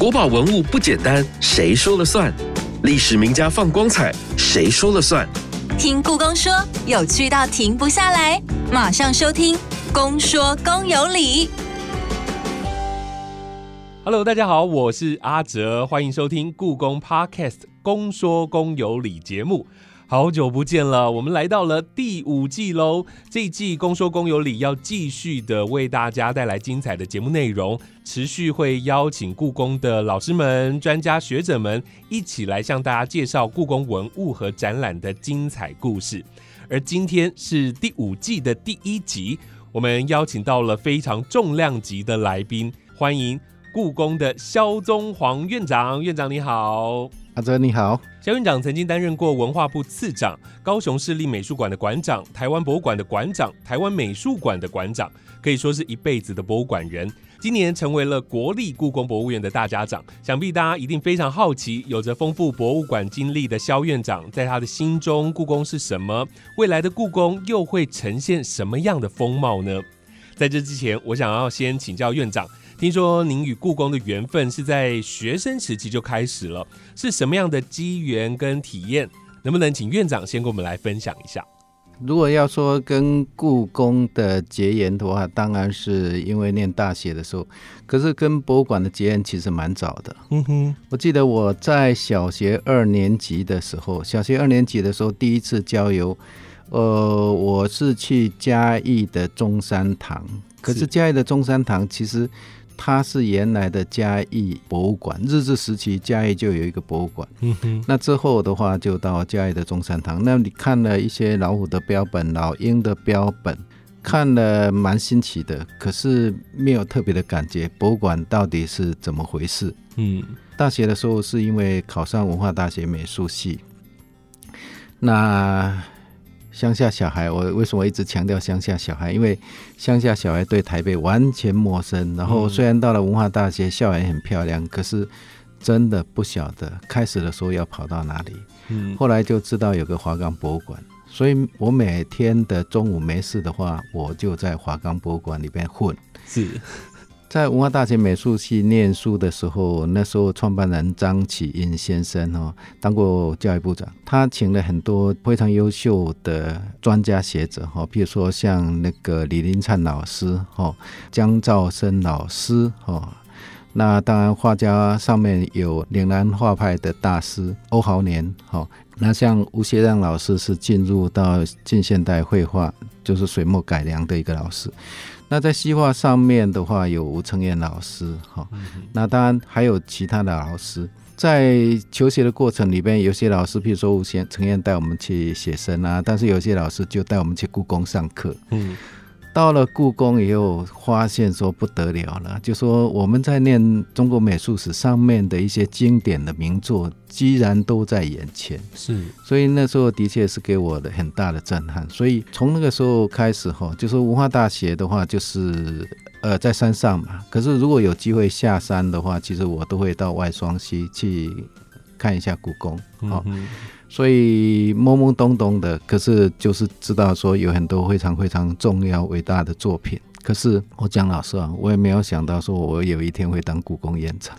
国宝文物不简单，谁说了算？历史名家放光彩，谁说了算？听故宫说，有趣到停不下来，马上收听《公说公有理》。Hello，大家好，我是阿哲，欢迎收听故宫 Podcast《公说公有理》节目。好久不见了，我们来到了第五季喽。这一季《公说公有理》要继续的为大家带来精彩的节目内容，持续会邀请故宫的老师们、专家学者们一起来向大家介绍故宫文物和展览的精彩故事。而今天是第五季的第一集，我们邀请到了非常重量级的来宾，欢迎故宫的肖宗煌院长。院长你好。阿哲你好，萧院长曾经担任过文化部次长、高雄市立美术馆的馆长、台湾博物馆的馆长、台湾美术馆的馆长，可以说是一辈子的博物馆人。今年成为了国立故宫博物院的大家长，想必大家一定非常好奇，有着丰富博物馆经历的萧院长，在他的心中，故宫是什么？未来的故宫又会呈现什么样的风貌呢？在这之前，我想要先请教院长。听说您与故宫的缘分是在学生时期就开始了，是什么样的机缘跟体验？能不能请院长先跟我们来分享一下？如果要说跟故宫的结缘的话，当然是因为念大学的时候，可是跟博物馆的结缘其实蛮早的。嗯哼，我记得我在小学二年级的时候，小学二年级的时候第一次郊游，呃，我是去嘉义的中山堂，可是是嘉义的中山堂其实。它是原来的嘉义博物馆，日治时期嘉义就有一个博物馆。嗯哼，那之后的话，就到嘉义的中山堂。那你看了一些老虎的标本、老鹰的标本，看了蛮新奇的，可是没有特别的感觉。博物馆到底是怎么回事？嗯，大学的时候是因为考上文化大学美术系，那乡下小孩，我为什么一直强调乡下小孩？因为乡下小孩对台北完全陌生。然后虽然到了文化大学，校园很漂亮，可是真的不晓得开始的时候要跑到哪里。嗯，后来就知道有个华冈博物馆，所以我每天的中午没事的话，我就在华冈博物馆里边混。是，在文化大学美术系念书的时候，那时候创办人张启英先生哦，当过教育部长，他请了很多非常优秀的专家学者哈，比如说像那个李林灿老师哈，江兆生老师哈。那当然，画家上面有岭南画派的大师欧豪年，哈。那像吴学亮老师是进入到近现代绘画，就是水墨改良的一个老师。那在西画上面的话，有吴承彦老师，哈。那当然还有其他的老师。在求学的过程里边，有些老师，譬如说吴贤承彦带我们去写生啊，但是有些老师就带我们去故宫上课。嗯，到了故宫以后，发现说不得了了，就说我们在念中国美术史上面的一些经典的名作，居然都在眼前。是，所以那时候的确是给我的很大的震撼。所以从那个时候开始哈，就说文化大学的话，就是呃在山上嘛。可是如果有机会下山的话，其实我都会到外双溪去看一下故宫。好，嗯哼，所以懵懵懂懂的，可是就是知道说有很多非常非常重要伟大的作品。可是我讲老实啊，我也没有想到说我有一天会当故宫院长。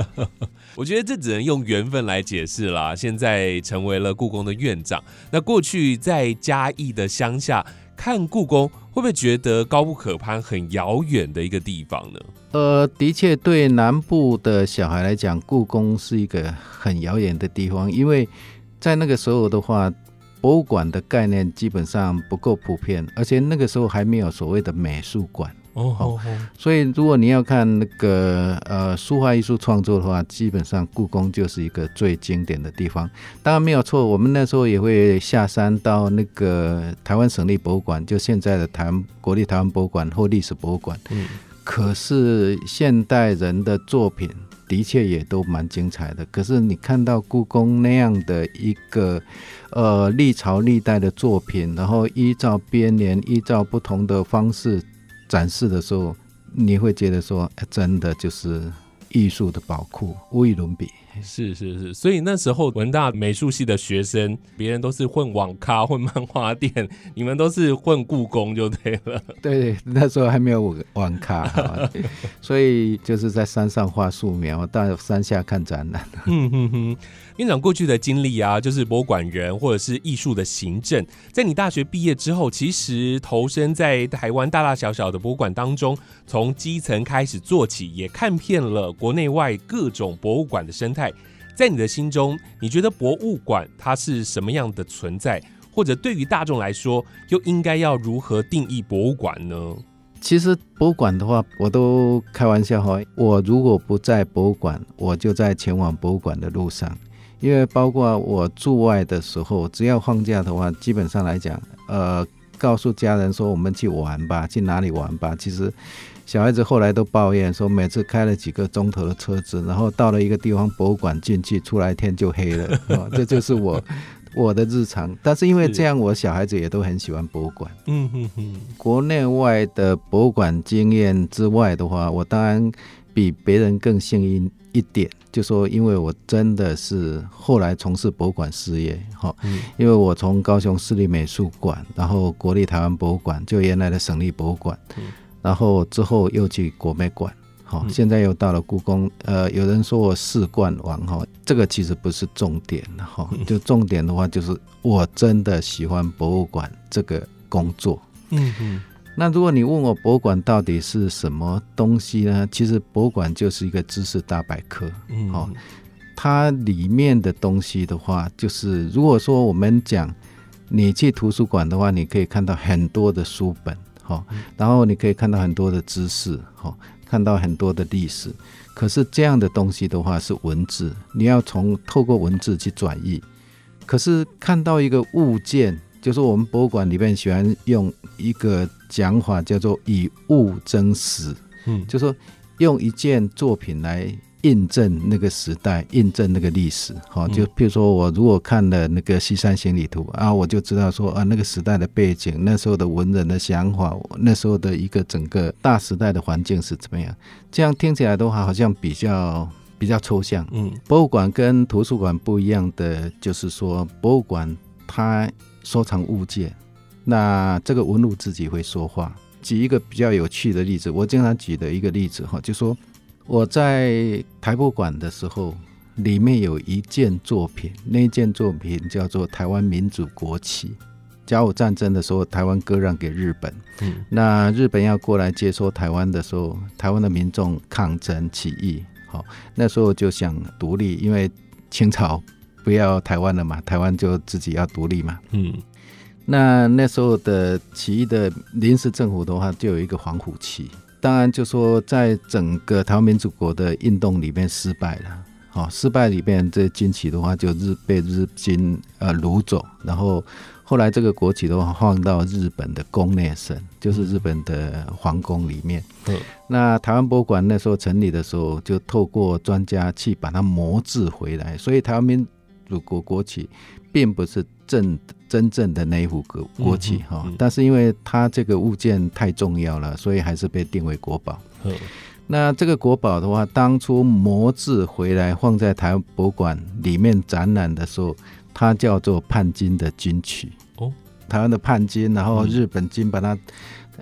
我觉得这只能用缘分来解释啦。现在成为了故宫的院长，那过去在嘉义的乡下看故宫，会不会觉得高不可攀、很遥远的一个地方呢？呃，的确，对南部的小孩来讲，故宫是一个很遥远的地方，因为在那个时候的话，博物馆的概念基本上不够普遍，而且那个时候还没有所谓的美术馆。哦哦所以，如果你要看那个呃书画艺术创作的话，基本上故宫就是一个最经典的地方。当然没有错，我们那时候也会下山到那个台湾省立博物馆，就现在的台湾国立台湾博物馆或历史博物馆。嗯，可是现代人的作品的确也都蛮精彩的。可是你看到故宫那样的一个呃历朝历代的作品，然后依照编年、依照不同的方式展示的时候，你会觉得说，哎真的就是艺术的宝库，无与伦比。是是是，所以那时候文大美术系的学生，别人都是混网咖、混漫画店，你们都是混故宫就对了。对，那时候还没有网网咖，哈所以就是在山上画素描，到山下看展览。嗯哼哼，院长过去的经历啊，就是博物馆人或者是艺术的行政。在你大学毕业之后，其实投身在台湾大大小小的博物馆当中，从基层开始做起，也看遍了国内外各种博物馆的生态。在你的心中，你觉得博物馆它是什么样的存在？或者对于大众来说，又应该要如何定义博物馆呢？其实博物馆的话，我都开玩笑哈，我如果不在博物馆，我就在前往博物馆的路上。因为包括我驻外的时候，只要放假的话，基本上来讲，呃，告诉家人说我们去玩吧，去哪里玩吧。其实小孩子后来都抱怨说，每次开了几个钟头的车子，然后到了一个地方博物馆进去，出来天就黑了。哦，这就是我我的日常。但是因为这样，我小孩子也都很喜欢博物馆。嗯哼哼，国内外的博物馆经验之外的话，我当然比别人更幸运一点，就说因为我真的是后来从事博物馆事业，哈、嗯因为我从高雄市立美术馆，然后国立台湾博物馆，就原来的省立博物馆，嗯然后之后又去国美馆。好、嗯现在又到了故宫。呃，有人说我四冠王哈，这个其实不是重点哈，嗯就重点的话就是我真的喜欢博物馆这个工作。嗯哼，那如果你问我博物馆到底是什么东西呢？其实博物馆就是一个知识大百科。嗯好它里面的东西的话，就是如果说我们讲你去图书馆的话，你可以看到很多的书本，哈、然后你可以看到很多的知识，哈、看到很多的历史。可是这样的东西的话是文字，你要从透过文字去转译。可是看到一个物件，就是我们博物馆里面喜欢用一个讲法叫做以物争史，嗯就说用一件作品来印证那个时代，印证那个历史。好、嗯就譬如说我如果看了那个《西山行旅图》啊，我就知道说啊，那个时代的背景，那时候的文人的想法，那时候的一个整个大时代的环境是怎么样。这样听起来的话，好像比较比较抽象。嗯博物馆跟图书馆不一样的，就是说博物馆它收藏物件，那这个文路自己会说话。举一个比较有趣的例子，我经常举的一个例子哈，就说我在台博馆的时候，里面有一件作品，那件作品叫做台湾民主国旗。甲午战争的时候，台湾割让给日本，嗯那日本要过来接收台湾的时候，台湾的民众抗争起义，好、那时候就想独立，因为清朝不要台湾了嘛，台湾就自己要独立嘛。嗯那那时候的起义的临时政府的话，就有一个黄虎旗。当然，就说在整个台湾民主国的运动里面失败了。好、失败里面这军旗的话，就日被日军呃掳走，然后后来这个国旗的话放到日本的宫内省，就是日本的皇宫里面。嗯那台湾博物馆那时候成立的时候，就透过专家去把它磨制回来，所以台湾民主国国旗并不是正真正的那一幅国国旗哈、嗯嗯但是因为它这个物件太重要了，所以还是被定为国宝。嗯那这个国宝的话，当初模制回来放在台湾博物馆里面展览的时候，它叫做叛军的军曲。哦，台湾的叛军，然后嗯日本军把它、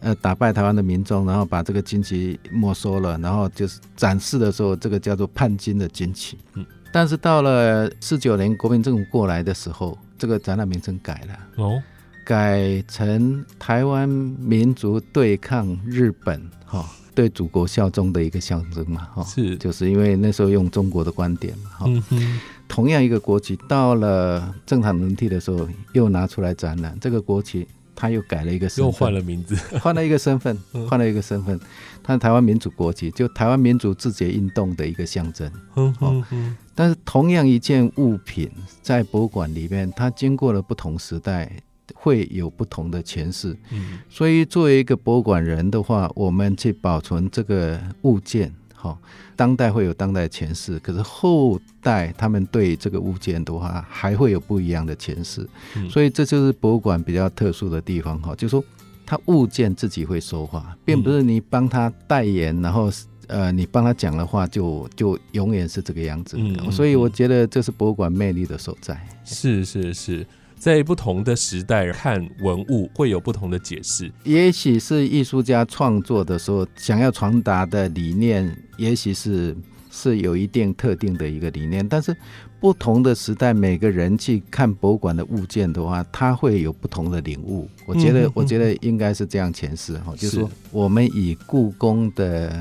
呃打败台湾的民众，然后把这个军旗没收了，然后就是展示的时候，这个叫做叛军的军旗。嗯，但是到了四九年国民政府过来的时候，这个展览名称改了。哦。改成台湾民族对抗日本，哈、对祖国效忠的一个象征嘛，哈、是。就是因为那时候用中国的观点嘛，哈、嗯同样一个国旗，到了正常轮替的时候又拿出来展览，这个国旗他又改了一个身份，又换了名字。换了一个身份嗯，换了一个身份，它是台湾民主国旗，就台湾民主自决运动的一个象征。哼哼哼但是同样一件物品在博物馆里面，它经过了不同时代，会有不同的诠释。嗯所以作为一个博物馆人的话，我们去保存这个物件，好、当代会有当代诠释，可是后代他们对这个物件的话，还会有不一样的诠释。嗯所以这就是博物馆比较特殊的地方哈，就说它物件自己会说话，并不是你帮他代言，然后呃你帮他讲的话就就永远是这个样子。所以我觉得这是博物馆魅力的所在。是是是，在不同的时代看文物会有不同的解释。也许是艺术家创作的时候想要传达的理念，也许是是有一定特定的一个理念，但是不同的时代，每个人去看博物馆的物件的话，他会有不同的领悟。我觉得嗯，我觉得应该是这样诠释哈，就是说我们以故宫的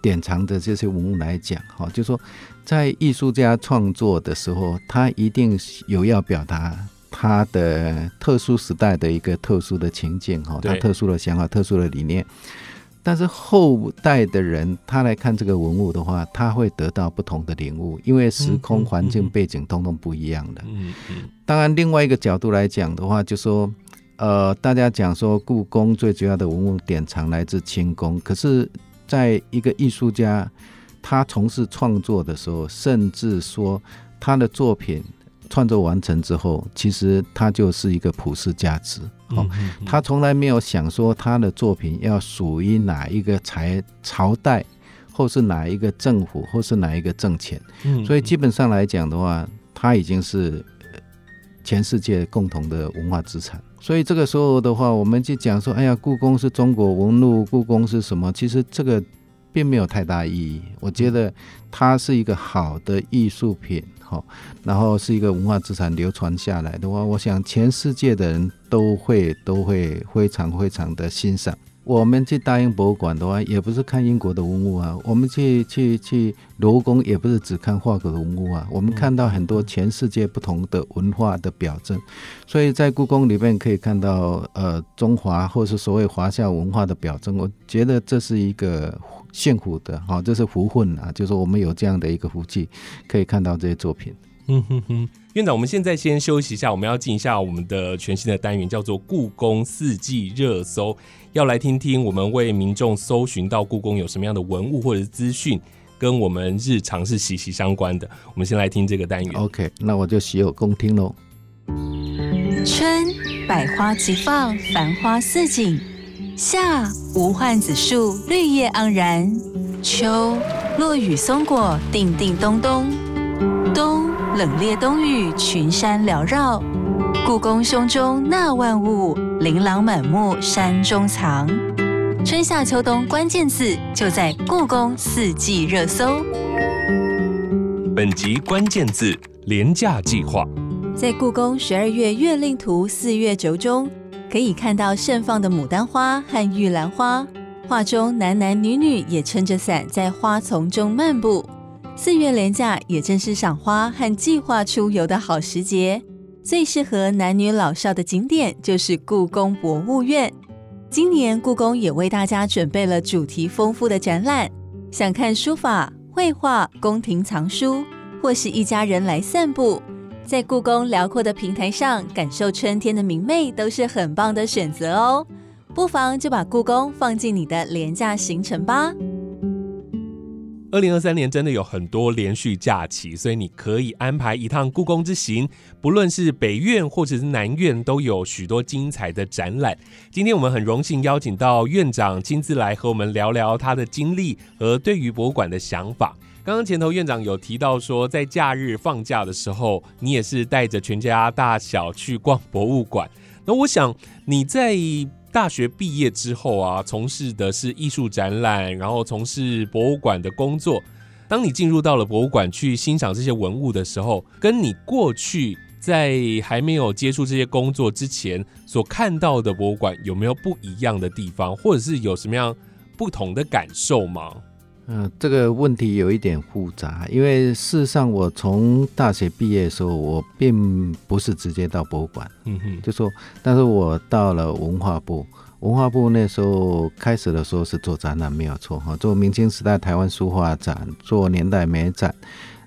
典藏的这些文物来讲哈，就是说在艺术家创作的时候，他一定有要表达。他的特殊时代的一个特殊的情境哈，他特殊的想法、特殊的理念，但是后代的人他来看这个文物的话，他会得到不同的领悟，因为时嗯空环境背景通通不一样的。嗯嗯当然，另外一个角度来讲的话，就说，呃，大家讲说故宫最主要的文物典藏来自清宫，可是，在一个艺术家他从事创作的时候，甚至说他的作品创作完成之后，其实他就是一个普世价值。哦，嗯他从来没有想说他的作品要属于哪一个朝朝代，或是哪一个政府，或是哪一个政权。嗯所以基本上来讲的话，它已经是呃全世界共同的文化资产。所以这个时候的话，我们就讲说，哎呀，故宫是中国文物，故宫是什么？其实这个并没有太大意义。我觉得它是一个好的艺术品，哈，然后是一个文化资产流传下来的话，我想全世界的人都会都会非常非常的欣赏。我们去大英博物馆的话，也不是看英国的文物啊，我们去去去罗浮宫，也不是只看法国的文物啊，我们看到很多全世界不同的文化的表征，所以在故宫里面可以看到呃中华或是所谓华夏文化的表征，我觉得这是一个幸福的，哈、这是福分啊，就是我们有这样的一个福气，可以看到这些作品。嗯哼哼，院长，我们现在先休息一下，我们要进一下我们的全新的单元，叫做“故宫四季热搜”，要来听听我们为民众搜寻到故宫有什么样的文物或者是资讯，跟我们日常是息息相关的。我们先来听这个单元。OK，那我就洗有恭听喽。春，百花齐放，繁花似锦；夏，无患子树，绿叶盎然；秋，落雨松果，叮叮咚咚；冬，冷冽冬雨，群山缭绕。故宫胸中纳万物，琳琅满目山中藏。春夏秋冬关键字就在故宫四季热搜。本集关键字：廉价计划。在故宫十二月月令图四月轴中，可以看到盛放的牡丹花和玉兰花。画中男男女女也撑着伞在花丛中漫步。四月连假也正是赏花和计划出游的好时节，最适合男女老少的景点就是故宫博物院。今年故宫也为大家准备了主题丰富的展览，想看书法、绘画、宫廷藏书，或是一家人来散步。在故宫辽阔的平台上感受春天的明媚，都是很棒的选择哦。不妨就把故宫放进你的廉价行程吧。二零二三年真的有很多连续假期，所以你可以安排一趟故宫之行。不论是北院或者是南院，都有许多精彩的展览。今天我们很荣幸邀请到院长亲自来和我们聊聊他的经历和对于博物馆的想法。刚刚前头院长有提到说，在假日放假的时候，你也是带着全家大小去逛博物馆。那我想你在大学毕业之后啊，从事的是艺术展览，然后从事博物馆的工作。当你进入到了博物馆去欣赏这些文物的时候，跟你过去在还没有接触这些工作之前所看到的博物馆有没有不一样的地方，或者是有什么样不同的感受吗？嗯、这个问题有一点复杂，因为事实上我从大学毕业的时候，我并不是直接到博物馆，嗯哼，就说，但是我到了文化部，文化部那时候开始的时候是做展览没有错哈，做明清时代台湾书画展，做年代美展，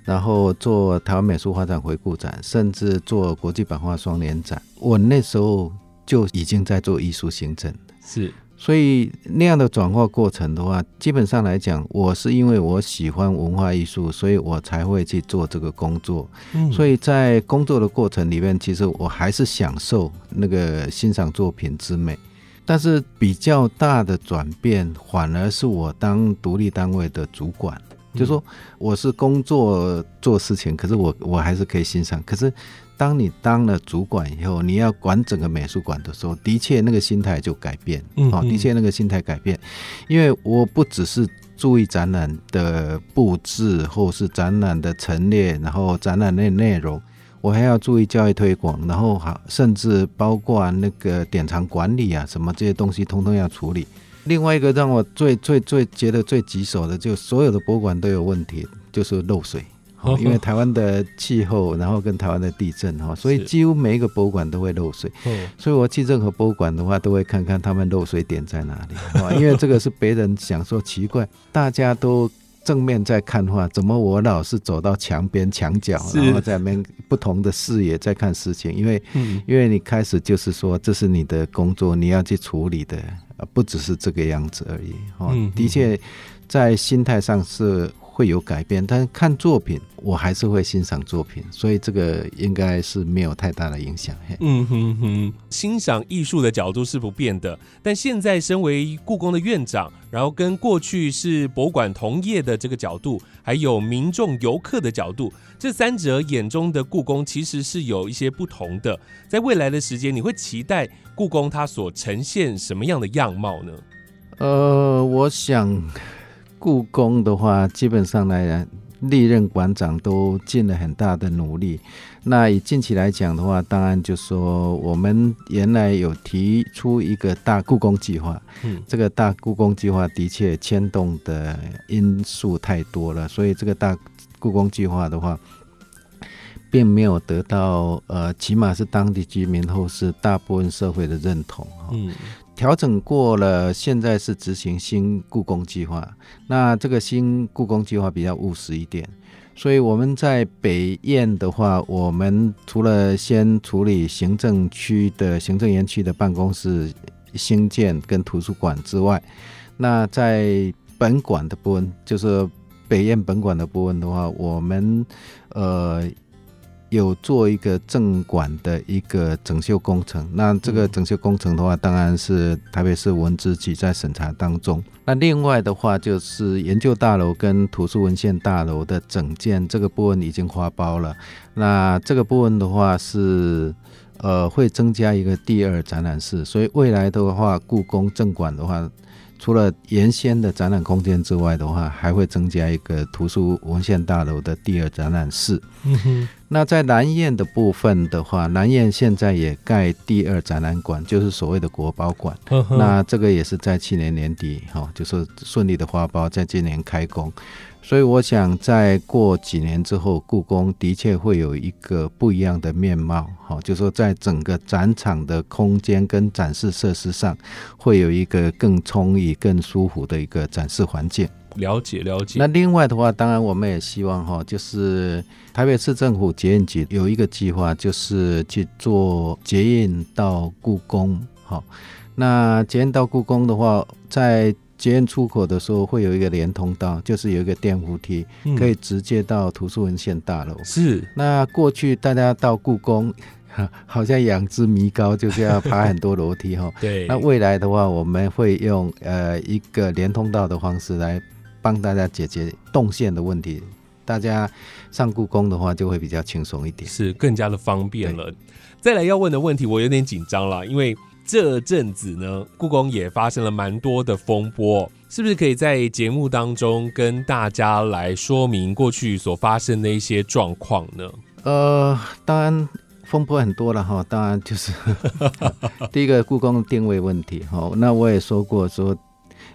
然后做台湾美术画展回顾展，甚至做国际版画双年展。我那时候就已经在做艺术行政。是，所以那样的转化过程的话，基本上来讲，我是因为我喜欢文化艺术，所以我才会去做这个工作。嗯所以在工作的过程里面，其实我还是享受那个欣赏作品之美。但是比较大的转变，反而是我当独立单位的主管，就说我是工作做事情，可是我我还是可以欣赏。可是当你当了主管以后，你要管整个美术馆的时候，的确那个心态就改变，哦，的确那个心态改变，因为我不只是注意展览的布置，或是展览的陈列，然后展览的内容。我还要注意教育推广，然后好，甚至包括那个典藏管理啊，什么这些东西，通通要处理。另外一个让我最最最觉得最棘手的，就所有的博物馆都有问题，就是漏水。因为台湾的气候，然后跟台湾的地震哈，所以几乎每一个博物馆都会漏水。所以我去任何博物馆的话，都会看看他们漏水点在哪里。因为这个是别人想说奇怪，大家都。正面在看画，怎么我老是走到墙边墙角，然后在面不同的视野在看事情？因为，因为你开始就是说这是你的工作，你要去处理的，不只是这个样子而已。哦，的确，在心态上是。会有改变，但是看作品，我还是会欣赏作品，所以这个应该是没有太大的影响。嗯哼哼，欣赏艺术的角度是不变的，但现在身为故宫的院长，然后跟过去是博物馆同业的这个角度，还有民众游客的角度，这三者眼中的故宫其实是有一些不同的。在未来的时间，你会期待故宫它所呈现什么样的样貌呢？呃，我想。故宫的话，基本上来历任馆长都尽了很大的努力。那以近期来讲的话，当然就说我们原来有提出一个大故宫计划，嗯，这个大故宫计划的确牵动的因素太多了，所以这个大故宫计划的话，并没有得到呃，起码是当地居民或是大部分社会的认同，嗯。调整过了，现在是执行新故宫计划。那这个新故宫计划比较务实一点，所以我们在北燕的话，我们除了先处理行政区的行政园区的办公室兴建跟图书馆之外，那在本馆的部分，就是北燕本馆的部分的话，我们呃。有做一个正馆的一个整修工程，那这个整修工程的话，当然是台北市文资局在审查当中。那另外的话，就是研究大楼跟图书文献大楼的整建这个部分已经花包了。那这个部分的话是，呃，会增加一个第二展览室，所以未来的话，故宫正馆的话。除了原先的展览空间之外的话，还会增加一个图书文献大楼的第二展览室。嗯哼。那在南燕的部分的话，南燕现在也盖第二展览馆，就是所谓的国宝馆。那这个也是在去年年底，哈，就是顺利的花苞，在今年开工。所以我想，在过几年之后，故宫的确会有一个不一样的面貌。好，就是说在整个展场的空间跟展示设施上，会有一个更充裕、更舒服的一个展示环境。了解，了解。那另外的话，当然我们也希望哈，就是台北市政府捷运局有一个计划，就是去做捷运到故宫。好，那捷运到故宫的话，在捷运出口的时候会有一个连通道，就是有一个电扶梯，可以直接到图书文献大楼。是。那过去大家到故宫，好像仰之弥高，就是要爬很多楼梯哈。对。那未来的话，我们会用呃一个连通道的方式来帮大家解决动线的问题。大家上故宫的话，就会比较轻松一点，是更加的方便了。再来要问的问题，我有点紧张了，因为。这阵子呢，故宫也发生了蛮多的风波，是不是可以在节目当中跟大家来说明过去所发生的一些状况呢？呃，当然风波很多了哈，当然就是 第一个故宫定位问题哈。那我也说过说，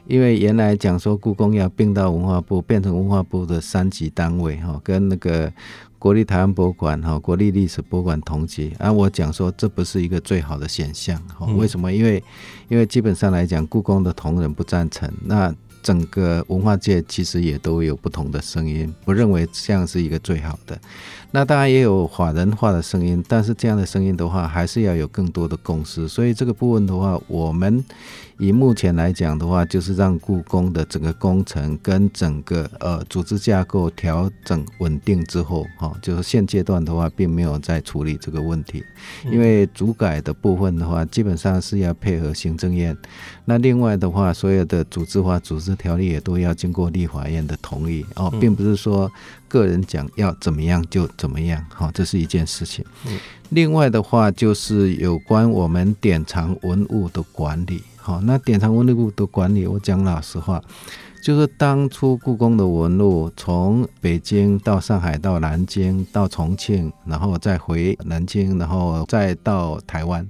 因为原来讲说故宫要并到文化部，变成文化部的三级单位哈，跟那个。国立台湾博物馆哈，国立历史博物馆同级，啊，我讲说这不是一个最好的现象哈。为什么？因为因为基本上来讲，故宫的同仁不赞成。那整个文化界其实也都有不同的声音，不认为这样是一个最好的。那当然也有法人化的声音，但是这样的声音的话，还是要有更多的共识。所以这个部分的话，我们以目前来讲的话，就是让故宫的整个工程跟整个呃组织架构调整稳定之后，哈，就是现阶段的话，并没有在处理这个问题，因为主改的部分的话，基本上是要配合行政院。那另外的话，所有的组织化组织条例也都要经过立法院的同意哦，并不是说个人讲要怎么样就。怎么样？好，这是一件事情。另外的话，就是有关我们典藏文物的管理。好，那典藏文物的管理，我讲老实话，就是当初故宫的文物从北京到上海到南京到重庆，然后再回南京，然后再到台湾，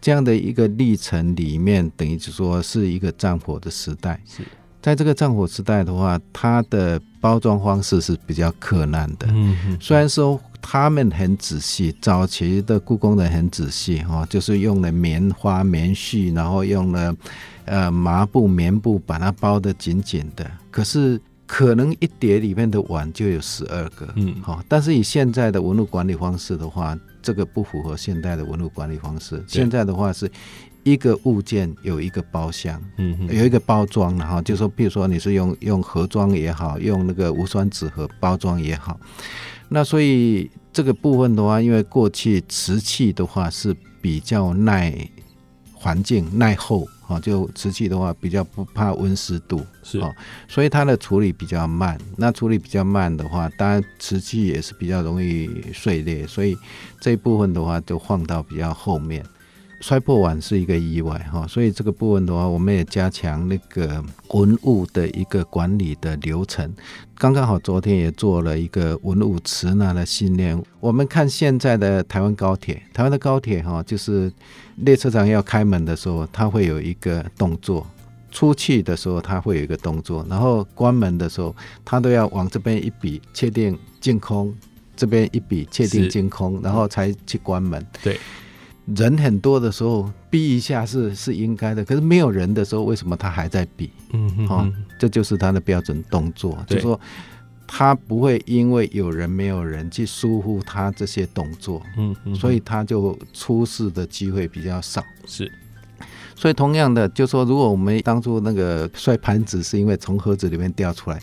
这样的一个历程里面，等于说是一个战火的时代。是。在这个战火时代的话，它的包装方式是比较困难的。嗯，虽然说他们很仔细，早期的故宫人很仔细哈，就是用了棉花、棉絮，然后用了呃麻布、棉布把它包得紧紧的。可是可能一叠里面的碗就有十二个。嗯，好，但是以现在的文物管理方式的话，这个不符合现代的文物管理方式。现在的话是。一个物件有一个包厢，嗯，有一个包装，然后就说，比如说你是用用盒装也好，用那个无酸纸盒包装也好，那所以这个部分的话，因为过去瓷器的话是比较耐环境、耐厚，啊，就瓷器的话比较不怕温湿度，是啊，所以它的处理比较慢。那处理比较慢的话，当然瓷器也是比较容易碎裂，所以这一部分的话就放到比较后面。摔破碗是一个意外哈，所以这个部分的话，我们也加强那个文物的一个管理的流程。刚刚好昨天也做了一个文物池拿的训练。我们看现在的台湾高铁，台湾的高铁哈，就是列车长要开门的时候，他会有一个动作；出去的时候，他会有一个动作；然后关门的时候，他都要往这边一笔，确定净空；这边一笔，确定净空，然后才去关门。对。人很多的时候，逼一下是是应该的。可是没有人的时候，为什么他还在比？嗯嗯，好，这就是他的标准动作。就说他不会因为有人没有人去疏忽他这些动作。嗯嗯，所以他就出事的机会比较少。是，所以同样的，就说如果我们当初那个摔盘子是因为从盒子里面掉出来。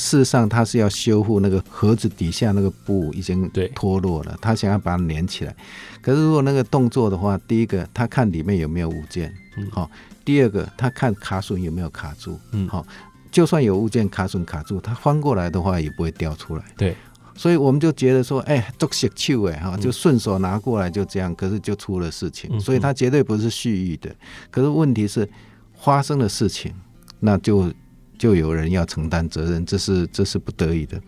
事实上，他是要修复那个盒子底下那个布已经脱落了，他想要把它连起来。可是如果那个动作的话，第一个他看里面有没有物件，好；第二个他看卡榫有没有卡住，嗯，好。就算有物件卡榫卡住，他翻过来的话也不会掉出来。对，所以我们就觉得说，哎，做小球哎哈，就顺手拿过来就这样，可是就出了事情。所以他绝对不是蓄意的。可是问题是发生的事情，那就。就有人要承担责任，这是这是不得已的。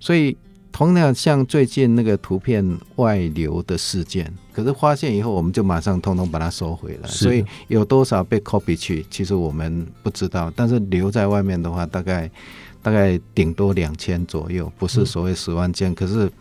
所以，同样像最近那个图片外流的事件，可是发现以后，我们就马上通通把它收回了。所以有多少被 copy 去，其实我们不知道。但是留在外面的话，大概大概顶多两千左右，不是所谓十万件。可是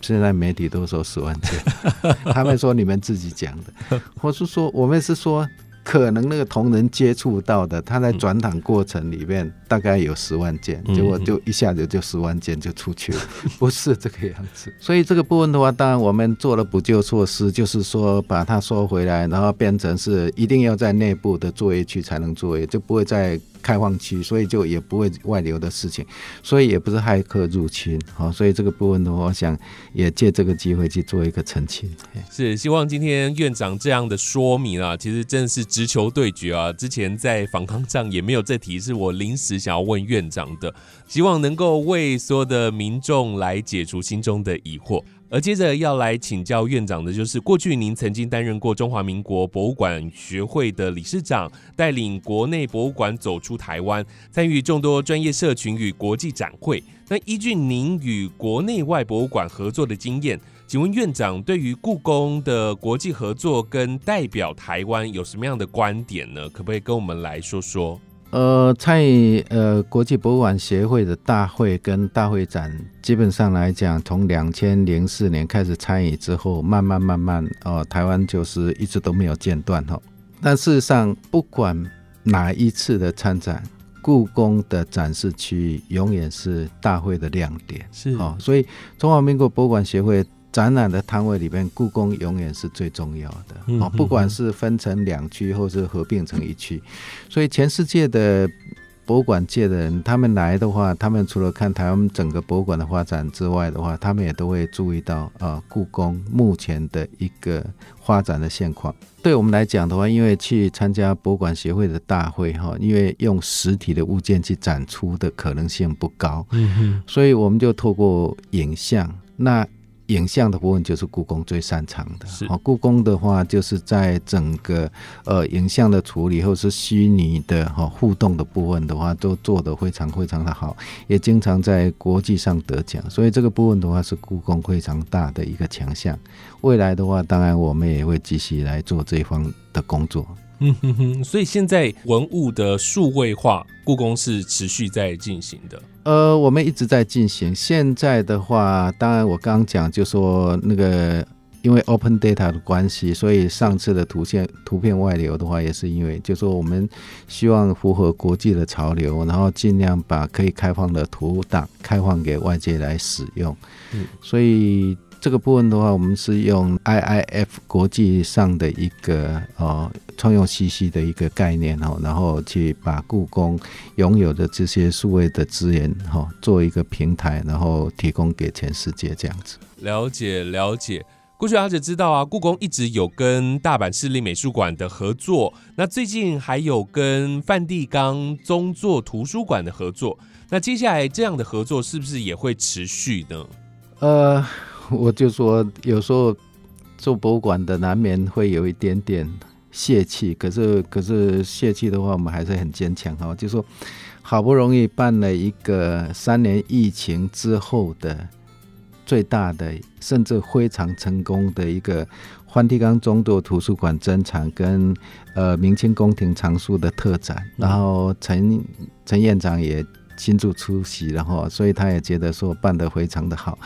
现在媒体都说十万件，他们说你们自己讲的，我是说我们是说。可能那个同仁接触到的，他在转档过程里面大概有十万件，结果就一下子就十万件就出去了，不是这个样子。所以这个部分的话，当然我们做了补救措施，就是说把它收回来，然后变成是一定要在内部的作业区才能作业，就不会再。开放区，所以就也不会外流的事情，所以也不是骇客入侵，好，所以这个部分的话，我想也借这个机会去做一个澄清。是希望今天院长这样的说明啊，其实真的是直球对决啊。之前在访纲上也没有这题，是我临时想要问院长的，希望能够为所有的民众来解除心中的疑惑。而接着要来请教院长的，就是过去您曾经担任过中华民国博物馆学会的理事长，带领国内博物馆走出台湾，参与众多专业社群与国际展会。那依据您与国内外博物馆合作的经验，请问院长对于故宫的国际合作跟代表台湾有什么样的观点呢？可不可以跟我们来说说？呃，参与呃国际博物馆协会的大会跟大会展，基本上来讲，从两千零四年开始参与之后，慢慢慢慢，哦，台湾就是一直都没有间断哈。但事实上，不管哪一次的参展，故宫的展示区域永远是大会的亮点。是哦，所以中华民国博物馆协会展览的摊位里面，故宫永远是最重要的。嗯哦，不管是分成两区，或是合并成一区，所以全世界的。博物馆界的人，他们来的话，他们除了看台湾整个博物馆的发展之外的话，他们也都会注意到呃故宫目前的一个发展的现况。对我们来讲的话，因为去参加博物馆协会的大会哈，因为用实体的物件去展出的可能性不高，所以我们就透过影像那。影像的部分就是故宫最擅长的。是哦，故宫的话就是在整个呃影像的处理或是虚拟的哈、互动的部分的话，都做得非常非常的好，也经常在国际上得奖。所以这个部分的话是故宫非常大的一个强项。未来的话，当然我们也会继续来做这一方的工作。嗯哼哼，所以现在文物的数位化，故宫是持续在进行的。呃，我们一直在进行。现在的话，当然我刚刚讲就说那个，因为 open data 的关系，所以上次的图片图片外流的话，也是因为就说我们希望符合国际的潮流，然后尽量把可以开放的图档开放给外界来使用。嗯，所以。这个部分的话，我们是用 IIF 国际上的一个哦创用 CC 的一个概念哦，然后去把故宫拥有的这些数位的资源哈、做一个平台，然后提供给全世界这样子。了解了解。过去阿姐知道啊，故宫一直有跟大阪市立美术馆的合作，那最近还有跟梵蒂冈宗座图书馆的合作。那接下来这样的合作是不是也会持续呢？呃，我就说有时候做博物馆的难免会有一点点泄气，可是可是泄气的话，我们还是很坚强哈。就说好不容易办了一个三年疫情之后的最大的，甚至非常成功的一个梵蒂冈中座图书馆珍藏跟呃明清宫廷藏书的特展，然后陈陈院长也亲自出席，然后所以他也觉得说办得非常的好，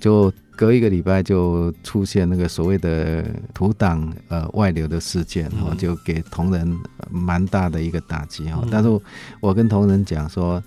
就隔一个礼拜就出现那个所谓的图档呃外流的事件，然后就给同仁蛮大的一个打击哈。但是我跟同仁讲说。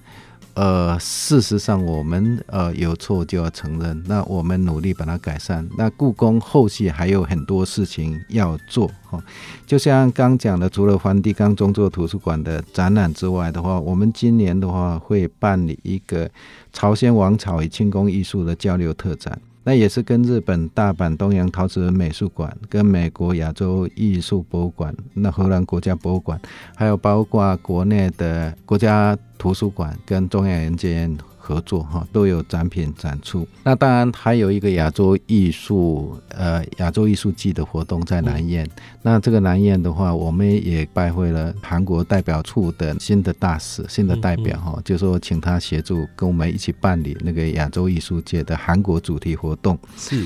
呃，事实上，我们呃有错就要承认，那我们努力把它改善。那故宫后续还有很多事情要做哈、哦，就像刚讲的，除了梵蒂冈中作图书馆的展览之外的话，我们今年的话会办理一个朝鲜王朝与清宫艺术的交流特展。那也是跟日本大阪东洋陶瓷美术馆、跟美国亚洲艺术博物馆、那荷兰国家博物馆，还有包括国内的国家图书馆跟中央研究院合作哈，都有展品展出。那当然还有一个亚洲艺术呃亚洲艺术季的活动在南燕。那这个南燕的话，我们也拜会了韩国代表处的新的大使、新的代表哈，就说请他协助跟我们一起办理那个亚洲艺术界的韩国主题活动。是。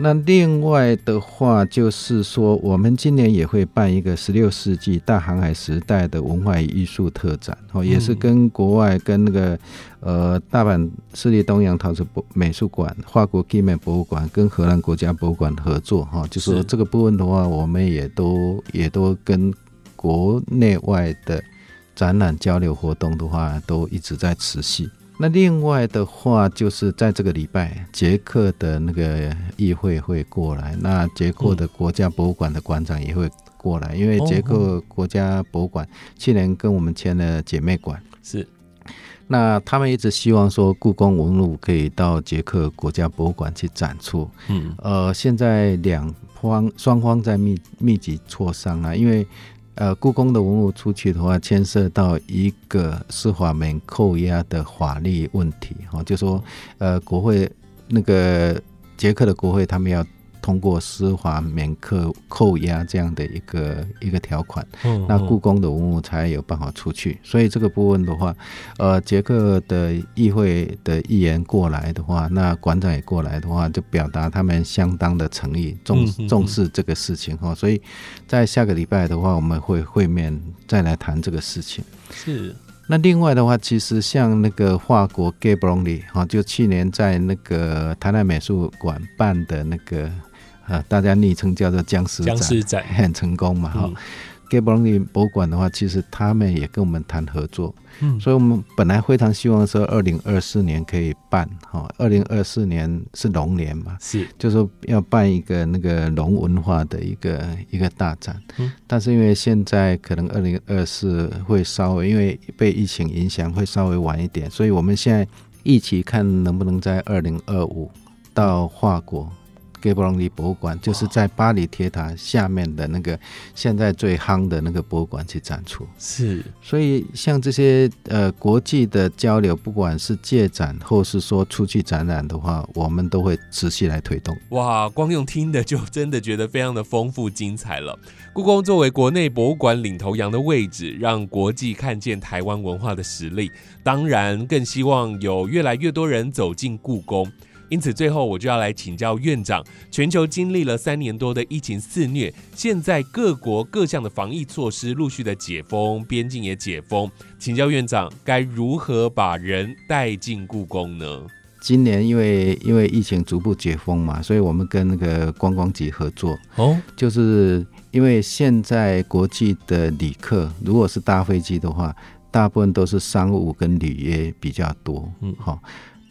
那另外的话，就是说，我们今年也会办一个十六世纪大航海时代的文化与艺术特展，哦，也是跟国外跟那个呃大阪市立东洋陶瓷博美术馆、法国基美博物馆跟荷兰国家博物馆合作，哈，就是这个部分的话，我们也都也都跟国内外的展览交流活动的话，都一直在持续。那另外的话，就是在这个礼拜，捷克的那个议会会过来，那捷克的国家博物馆的馆长也会过来，因为捷克国家博物馆去年跟我们签了姐妹馆，是。那他们一直希望说，故宫文物可以到捷克国家博物馆去展出。嗯，呃，现在两方双方在密密集磋商啊，因为。呃，故宫的文物出去的话，牵涉到一个司法门扣押的法律问题，哈，就说，呃，国会那个捷克的国会，他们要通过司法免扣扣押这样的一个一个条款，嗯那故宫的文物才有办法出去。所以这个部分的话，呃，捷克的议会的议员过来的话，那馆长也过来的话，就表达他们相当的诚意，重重视这个事情哈。所以在下个礼拜的话，我们会会面再来谈这个事情。是。那另外的话，其实像那个法国 g a b r o n l y 哈，就去年在那个台南美术馆办的那个呃，大家昵称叫做僵尸僵尸展很成功嘛哈。嗯。g a b o n 博物馆的话，其实他们也跟我们谈合作，嗯。所以我们本来非常希望说二零二四年可以办，哈，二零二四年是龙年嘛，是。就说要办一个那个龙文化的一个一个大展，嗯。但是因为现在可能二零二四会稍微因为被疫情影响会稍微晚一点，所以我们现在一起看能不能在二零二五到法国。G a b r o n 博物馆就是在巴黎铁塔下面的那个现在最夯的那个博物馆去展出，是，所以像这些呃国际的交流，不管是借展或是说出去展览的话，我们都会持续来推动。哇，光用听的就真的觉得非常的丰富精彩了。故宫作为国内博物馆领头羊的位置，让国际看见台湾文化的实力，当然更希望有越来越多人走进故宫。因此，最后我就要来请教院长：全球经历了三年多的疫情肆虐，现在各国各项的防疫措施陆续的解封，边境也解封，请教院长该如何把人带进故宫呢？今年因为因为疫情逐步解封嘛，所以我们跟那个观光局合作，哦，就是因为现在国际的旅客如果是搭飞机的话，大部分都是商务跟旅约比较多，嗯。好、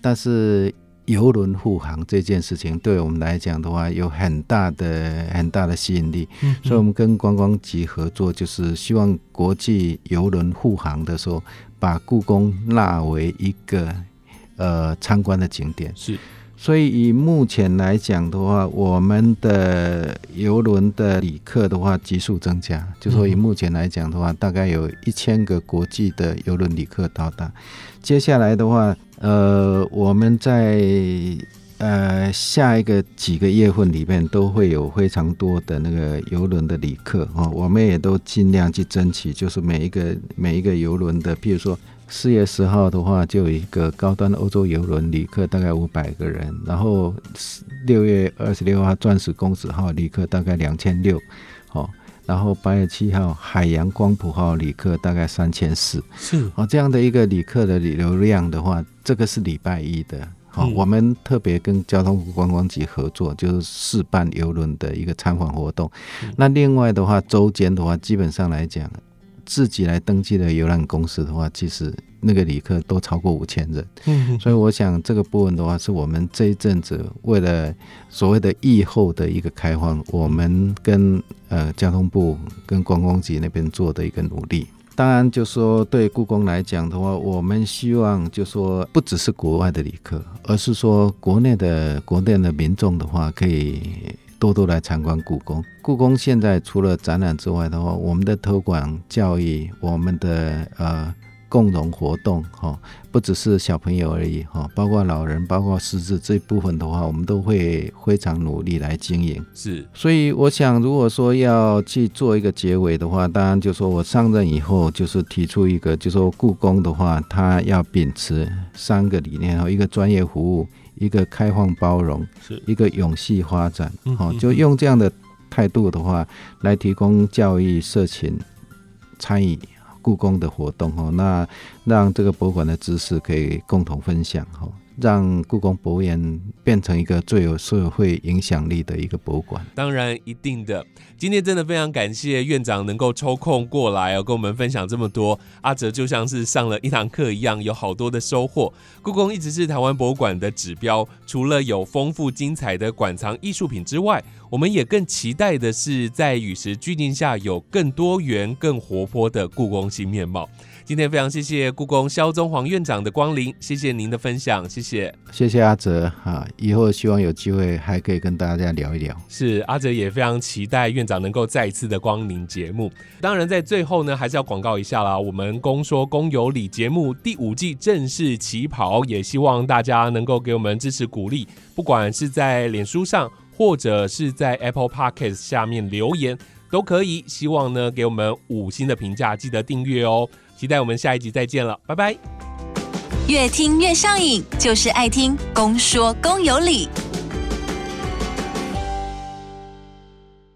但是邮轮护航这件事情对我们来讲的话，有很大的很大的吸引力，嗯所以我们跟观光局合作，就是希望国际游轮护航的时候，把故宫纳为一个呃参观的景点。是所以以目前来讲的话，我们的邮轮的旅客的话急速增加，就说以目前来讲的话，大概有一千个国际的邮轮旅客到达。接下来的话，呃，我们在呃下一个几个月份里面都会有非常多的那个邮轮的旅客哦，我们也都尽量去争取，就是每一个每一个邮轮的，比如说。四月十号的话，就有一个高端欧洲邮轮旅客大概五百个人，然后六月二十六号钻石公子号旅客大概两千六，哦，然后八月七号海洋光谱号旅客大概三千四，是哦，这样的一个旅客的流量的话，这个是礼拜一的。好、嗯我们特别跟交通部观光局合作，就是试办邮轮的一个参访活动。那另外的话，周间的话，基本上来讲，自己来登记的游览公司的话，其实那个旅客都超过五千人。嗯所以我想这个部分的话，是我们这一阵子为了所谓的疫后的一个开放，我们跟呃交通部跟观光局那边做的一个努力。当然，就说对故宫来讲的话，我们希望就说不只是国外的旅客，而是说国内的国内的民众的话，可以多多来参观故宫。故宫现在除了展览之外的话，我们的托管教育，我们的呃共融活动，哈、不只是小朋友而已，哈、包括老人，包括失智这一部分的话，我们都会非常努力来经营。是所以我想，如果说要去做一个结尾的话，当然就说我上任以后，就是提出一个，就说故宫的话，它要秉持三个理念，哈，一个专业服务，一个开放包容，是。一个永续发展，好、嗯嗯就用这样的态度的话，来提供教育、社群参与故宫的活动，哦，那让这个博物馆的知识可以共同分享，哦，让故宫博物院变成一个最有社会影响力的一个博物馆。当然一定的。今天真的非常感谢院长能够抽空过来哦，跟我们分享这么多。阿哲就像是上了一堂课一样，有好多的收获。故宫一直是台湾博物馆的指标，除了有丰富精彩的馆藏艺术品之外，我们也更期待的是在与时俱进下有更多元、更活泼的故宫新面貌。今天非常谢谢故宫萧宗煌院长的光临，谢谢您的分享，谢谢。谢谢阿哲哈，以后希望有机会还可以跟大家聊一聊。是阿哲也非常期待院长能够再一次的光临节目。当然，在最后呢，还是要广告一下啦。我们公说公有理节目第五季正式起跑，也希望大家能够给我们支持鼓励，不管是在脸书上或者是在 Apple Podcast 下面留言都可以。希望呢给我们五星的评价，记得订阅哦。期待我们下一集再见了，拜拜。越听越上瘾，就是爱听公说公有理。